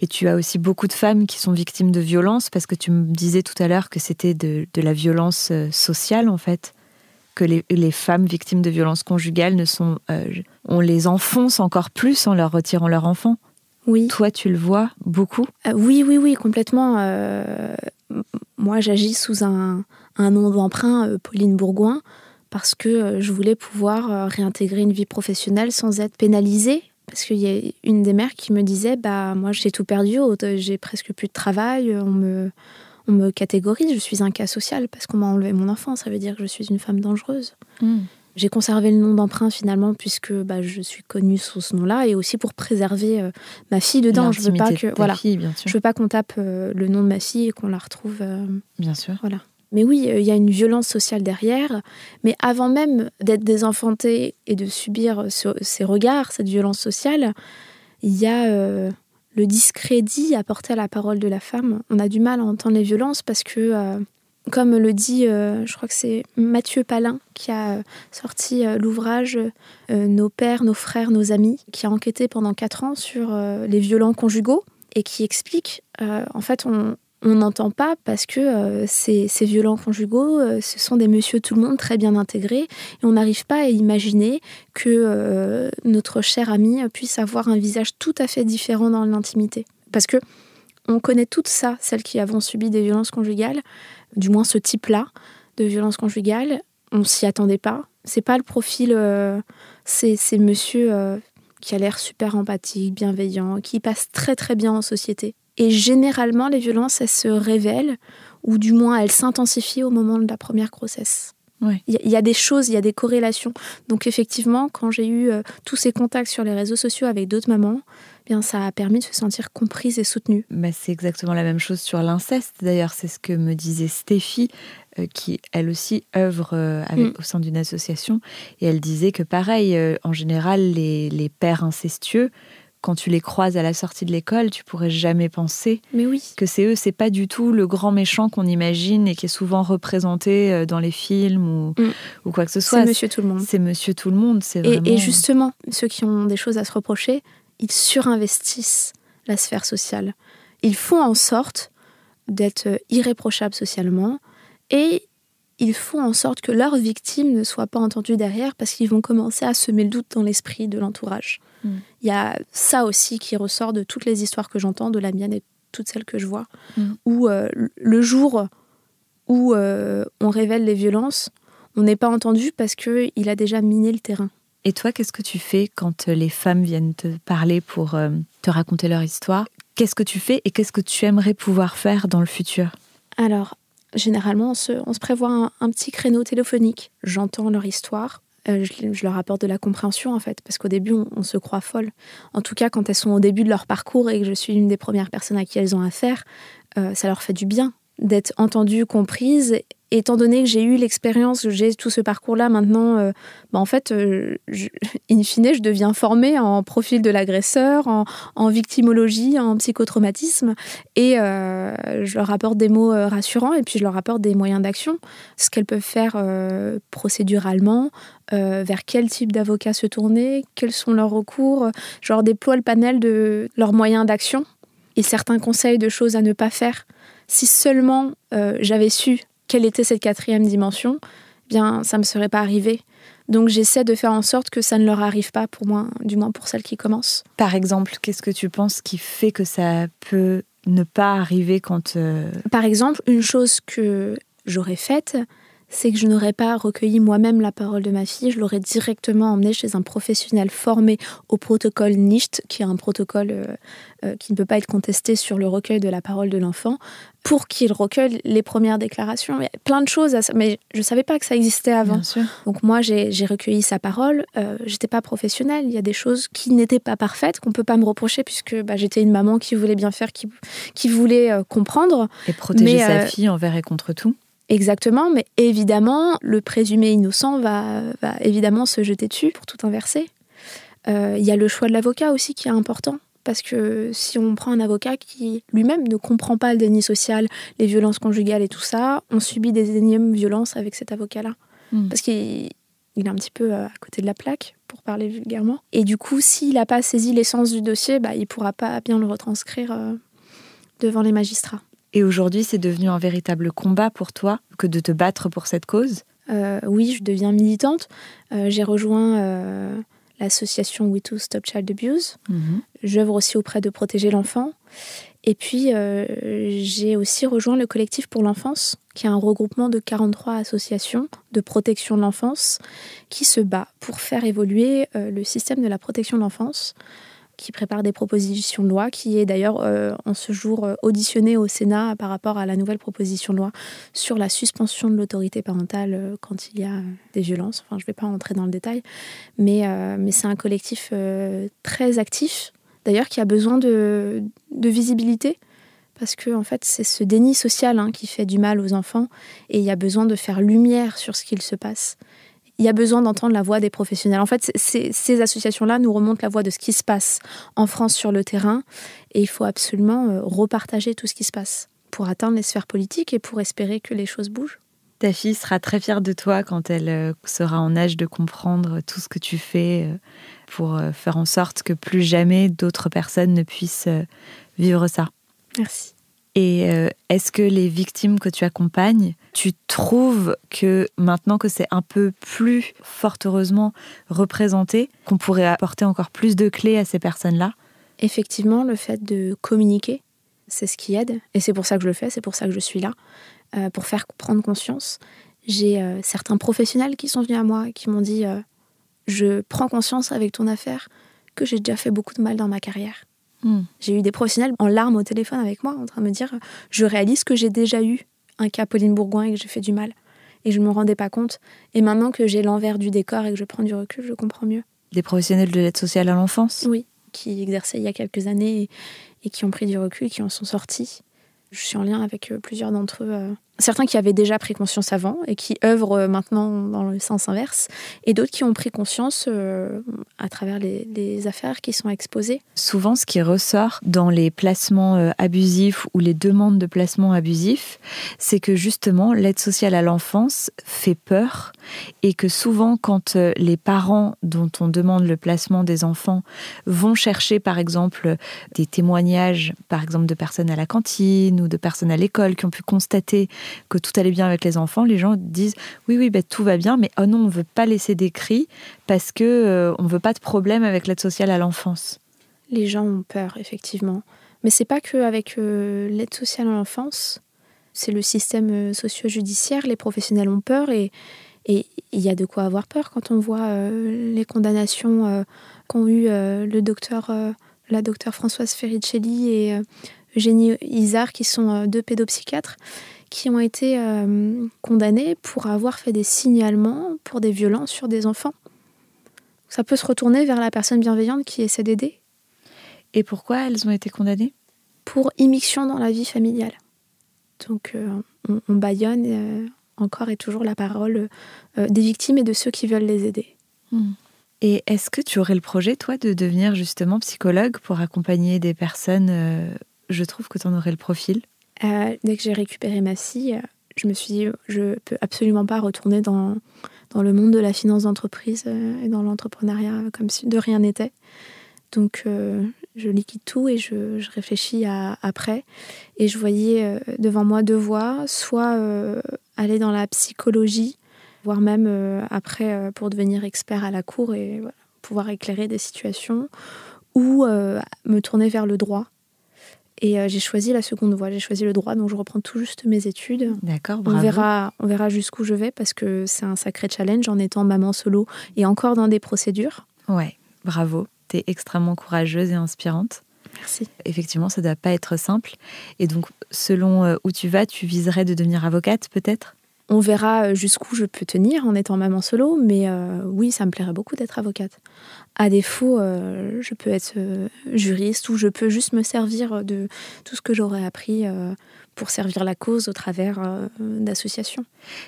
et tu as aussi beaucoup de femmes qui sont victimes de violences parce que tu me disais tout à l'heure que c'était de, de, la violence euh, sociale en fait que les, femmes victimes de violences conjugales ne sont, on les enfonce encore plus en leur retirant leur enfant. Oui. Toi, tu le vois beaucoup? Oui, oui, oui, complètement. moi, j'agis sous un, un nom d'emprunt, Pauline Bourgoin, parce que je voulais pouvoir réintégrer une vie professionnelle sans être pénalisée parce qu'il y a une des mères qui me disait bah moi j'ai tout perdu, j'ai presque plus de travail, on me on me catégorise, je suis un cas social parce qu'on m'a enlevé mon enfant, ça veut dire que je suis une femme dangereuse. Hmm. J'ai conservé le nom d'emprunt finalement puisque bah, je suis connue sous ce nom-là et aussi pour préserver euh, ma fille dedans. Je veux pas que voilà, je veux pas qu'on tape euh, le nom de ma fille et qu'on la retrouve. Euh, bien sûr. Voilà. Mais oui, il y a une violence sociale derrière. Mais avant même d'être désenfanté et de subir ces regards, cette violence sociale, il y a le discrédit apporté à la parole de la femme. On a du mal à entendre les violences parce que, euh, comme le dit, je crois que c'est Mathieu Palin qui a sorti l'ouvrage Nos pères, nos frères, nos amis, qui a enquêté pendant quatre ans sur les violents conjugaux et qui explique, en fait, on, on n'entend pas parce que euh, ces, violents conjugaux, euh, ce sont des monsieur tout le monde très bien intégrés et on n'arrive pas à imaginer que euh, notre cher ami puisse avoir un visage tout à fait différent dans l'intimité. Parce que on connaît toutes ça, celles qui avons subi des violences conjugales, du moins ce type-là de violences conjugales, on s'y attendait pas. C'est pas le profil, c'est monsieur qui a l'air super empathique, bienveillant, qui passe très très bien en société. Et généralement, les violences, elles se révèlent, ou du moins elles s'intensifient au moment de la première grossesse. Il y, a des choses, il y a des corrélations. Donc effectivement, quand j'ai eu euh, tous ces contacts sur les réseaux sociaux avec d'autres mamans, eh bien ça a permis de se sentir comprise et soutenue. Mais c'est exactement la même chose sur l'inceste. D'ailleurs, c'est ce que me disait Stéphie, euh, qui elle aussi œuvre euh, avec, mm. au sein d'une association, et elle disait que pareil, en général, les, les pères incestueux quand tu les croises à la sortie de l'école, tu pourrais jamais penser Mais oui. que c'est eux. C'est pas du tout le grand méchant qu'on imagine et qui est souvent représenté euh, dans les films ou, mm. ou quoi que ce soit. C'est Monsieur Tout le Monde. C'est Monsieur Tout le Monde. C'est et, et justement, ceux qui ont des choses à se reprocher, ils surinvestissent la sphère sociale. Ils font en sorte d'être irréprochables socialement et ils font en sorte que leurs victimes ne soient pas entendues derrière parce qu'ils vont commencer à semer le doute dans l'esprit de l'entourage. Mm. Il y a ça aussi qui ressort de toutes les histoires que j'entends, de la mienne et toutes celles que je vois, mm. où euh, le jour où euh, on révèle les violences, on n'est pas entendu parce qu'il a déjà miné le terrain. Et toi, qu'est-ce que tu fais quand les femmes viennent te parler pour euh, te raconter leur histoire? Qu'est-ce que tu fais et qu'est-ce que tu aimerais pouvoir faire dans le futur? Alors, généralement, on se, prévoit un, petit créneau téléphonique. J'entends leur histoire. Euh, je, leur apporte de la compréhension en fait, parce qu'au début on, se croit folle. En tout cas, quand elles sont au début de leur parcours et que je suis une des premières personnes à qui elles ont affaire, euh, ça leur fait du bien d'être entendues, comprises étant donné que j'ai eu l'expérience, j'ai tout ce parcours-là maintenant, euh, bah, en fait, euh, in fine, je deviens formée en profil de l'agresseur, en, victimologie, en psychotraumatisme, et euh, je leur apporte des mots rassurants et puis je leur apporte des moyens d'action, ce qu'elles peuvent faire procéduralement, vers quel type d'avocat se tourner, quels sont leurs recours, je leur déploie le panel de leurs moyens d'action. Et certains conseils de choses à ne pas faire. Si seulement j'avais su quelle était cette quatrième dimension, eh bien, ça ne me serait pas arrivé. Donc j'essaie de faire en sorte que ça ne leur arrive pas, pour moi, du moins pour celles qui commencent. Par exemple, qu'est-ce que tu penses qui fait que ça peut ne pas arriver quand... Euh, Par exemple, une chose que j'aurais faite, c'est que je n'aurais pas recueilli moi-même la parole de ma fille, je l'aurais directement emmenée chez un professionnel formé au protocole NICHT, qui est un protocole euh, euh, qui ne peut pas être contesté sur le recueil de la parole de l'enfant, pour qu'il recueille les premières déclarations. Il y a plein de choses, mais je ne savais pas que ça existait avant. Donc moi, j'ai recueilli sa parole, euh, j'étais pas professionnelle, il y a des choses qui n'étaient pas parfaites, qu'on peut pas me reprocher, puisque bah, j'étais une maman qui voulait bien faire, qui, qui voulait comprendre. Et protéger sa fille envers et contre tout Exactement, mais évidemment, le présumé innocent va, évidemment se jeter dessus pour tout inverser. Euh, il y a le choix de l'avocat aussi qui est important. Parce que si on prend un avocat qui lui-même ne comprend pas le déni social, les violences conjugales et tout ça, on subit des énièmes violences avec cet avocat-là. Hmm. Parce qu'il est un petit peu euh, à côté de la plaque, pour parler vulgairement. Et du coup, s'il n'a pas saisi l'essence du dossier, bah, il ne pourra pas bien le retranscrire euh, devant les magistrats. Et aujourd'hui, c'est devenu un véritable combat pour toi que de te battre pour cette cause? Oui, je deviens militante. J'ai rejoint l'association We Too Stop Child Abuse. Mhm. J'œuvre aussi auprès de Protéger l'enfant. Et puis, euh, j'ai aussi rejoint le collectif pour l'enfance, qui est un regroupement de 43 associations de protection de l'enfance qui se bat pour faire évoluer euh, le système de la protection de l'enfance, qui prépare des propositions de loi, qui est d'ailleurs euh, en ce jour auditionné au Sénat par rapport à la nouvelle proposition de loi sur la suspension de l'autorité parentale quand il y a des violences. Enfin, je ne vais pas entrer dans le détail, mais, mais c'est un collectif très actif d'ailleurs qui a besoin de, visibilité parce que en fait c'est ce déni social hein, qui fait du mal aux enfants et il y a besoin de faire lumière sur ce qu'il se passe. Il y a besoin d'entendre la voix des professionnels. En fait, ces associations-là nous remontent la voix de ce qui se passe en France sur le terrain et il faut absolument euh, repartager tout ce qui se passe pour atteindre les sphères politiques et pour espérer que les choses bougent. Ta fille sera très fière de toi quand elle euh, sera en âge de comprendre tout ce que tu fais euh, pour faire en sorte que plus jamais d'autres personnes ne puissent vivre ça. Merci. Et est-ce que les victimes que tu accompagnes, tu trouves que maintenant que c'est un peu plus fort heureusement représenté, qu'on pourrait apporter encore plus de clés à ces personnes-là? Effectivement, le fait de communiquer, c'est ce qui aide. Et c'est pour ça que je le fais, c'est pour ça que je suis là. Euh, pour faire prendre conscience. J'ai euh, certains professionnels qui sont venus à moi qui m'ont dit euh, Je prends conscience avec ton affaire que j'ai déjà fait beaucoup de mal dans ma carrière. Hmm. J'ai eu des professionnels en larmes au téléphone avec moi en train de me dire Je réalise que j'ai déjà eu un cas Pauline Bourgoin et que j'ai fait du mal. Et je ne me rendais pas compte. Et maintenant que j'ai l'envers du décor et que je prends du recul, je comprends mieux. Des professionnels de l'aide sociale à l'enfance? Oui, qui exerçaient il y a quelques années et, et qui ont pris du recul, qui en sont sortis. Je suis en lien avec euh, plusieurs d'entre eux. Euh, certains qui avaient déjà pris conscience avant et qui œuvrent euh, maintenant dans le sens inverse, et d'autres qui ont pris conscience à travers les, affaires qui sont exposées. Souvent, ce qui ressort dans les placements abusifs ou les demandes de placements abusifs, c'est que justement, l'aide sociale à l'enfance fait peur et que souvent, quand les parents dont on demande le placement des enfants vont chercher, par exemple, des témoignages, par exemple, de personnes à la cantine ou de personnes à l'école qui ont pu constater que tout allait bien avec les enfants, les gens disent oui, oui, ben, tout va bien, mais oh non, on ne veut pas laisser des cris parce que euh, on ne veut pas de problème avec l'aide sociale à l'enfance. Les gens ont peur, effectivement. Mais c'est pas qu'avec euh, l'aide sociale à l'enfance, c'est le système euh, socio-judiciaire, les professionnels ont peur et il y a de quoi avoir peur quand on voit les condamnations qu'ont eu le docteur, la docteure Françoise Ferricelli et Eugénie Isard, qui sont deux pédopsychiatres, qui ont été euh, condamnés pour avoir fait des signalements pour des violences sur des enfants. Ça peut se retourner vers la personne bienveillante qui essaie d'aider. Et pourquoi elles ont été condamnées? Pour immixtion dans la vie familiale. Donc euh, on, on, baillonne encore et toujours la parole des victimes et de ceux qui veulent les aider. Hmm. Et est-ce que tu aurais le projet, toi, de devenir justement psychologue pour accompagner des personnes je trouve que tu en aurais le profil. Euh, dès que j'ai récupéré ma fille, je me suis dit, je peux absolument pas retourner dans, dans le monde de la finance d'entreprise euh, et dans l'entrepreneuriat comme si de rien n'était. Donc, euh, je liquide tout et je, je, réfléchis après. Et je voyais devant moi deux voies, soit aller dans la psychologie, voire même après pour devenir expert à la cour et pouvoir éclairer des situations, ou me tourner vers le droit et euh, j'ai choisi la seconde voie, j'ai choisi le droit, donc je reprends tout juste mes études. D'accord, bravo. On verra, on verra jusqu'où je vais parce que c'est un sacré challenge en étant maman solo et encore dans des procédures. Ouais, bravo. Tu es extrêmement courageuse et inspirante. Merci. Effectivement, ça ne doit pas être simple. Et donc, selon euh, où tu vas, tu viserais de devenir avocate peut-être? On verra euh, jusqu'où je peux tenir en étant maman solo, mais oui, ça me plairait beaucoup d'être avocate. À défaut, euh, je peux être euh, juriste ou je peux juste me servir de tout ce que j'aurais appris euh, pour servir la cause au travers d'associations.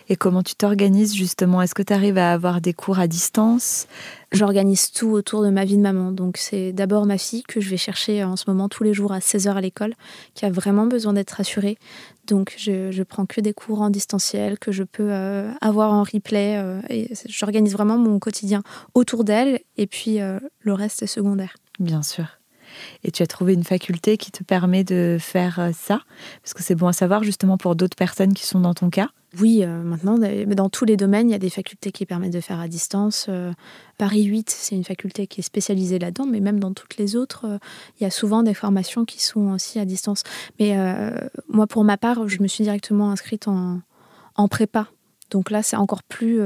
Et comment tu t'organises justement? Est-ce que tu arrives à avoir des cours à distance? J'organise tout autour de ma vie de maman. Donc c'est d'abord ma fille que je vais chercher en ce moment tous les jours à 16h à l'école, qui a vraiment besoin d'être rassurée. Donc je, je, prends que des cours en distanciel que je peux avoir en replay. et j'organise vraiment mon quotidien autour d'elle. Et puis euh, le reste est secondaire. Bien sûr. Et tu as trouvé une faculté qui te permet de faire euh, ça Parce que c'est bon à savoir justement pour d'autres personnes qui sont dans ton cas. Oui, euh, maintenant, dans tous les domaines, il y a des facultés qui permettent de faire à distance. Euh, Paris 8, c'est une faculté qui est spécialisée là-dedans, mais même dans toutes les autres, euh, il y a souvent des formations qui sont aussi à distance. Mais moi, pour ma part, je me suis directement inscrite en, en prépa. Donc là, c'est encore plus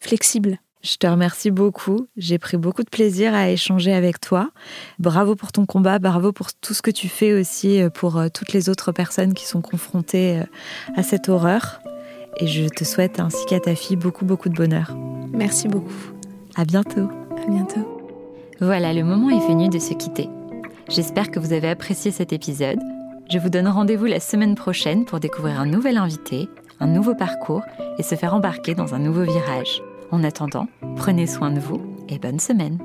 flexible. Je te remercie beaucoup. J'ai pris beaucoup de plaisir à échanger avec toi. Bravo pour ton combat, bravo pour tout ce que tu fais aussi euh, pour euh, toutes les autres personnes qui sont confrontées euh, à cette horreur. Et je te souhaite ainsi qu'à ta fille beaucoup, beaucoup de bonheur. Merci beaucoup. À bientôt. À bientôt. Voilà, le moment est venu de se quitter. J'espère que vous avez apprécié cet épisode. Je vous donne rendez-vous la semaine prochaine pour découvrir un nouvel invité, un nouveau parcours et se faire embarquer dans un nouveau virage. En attendant, prenez soin de vous et bonne semaine.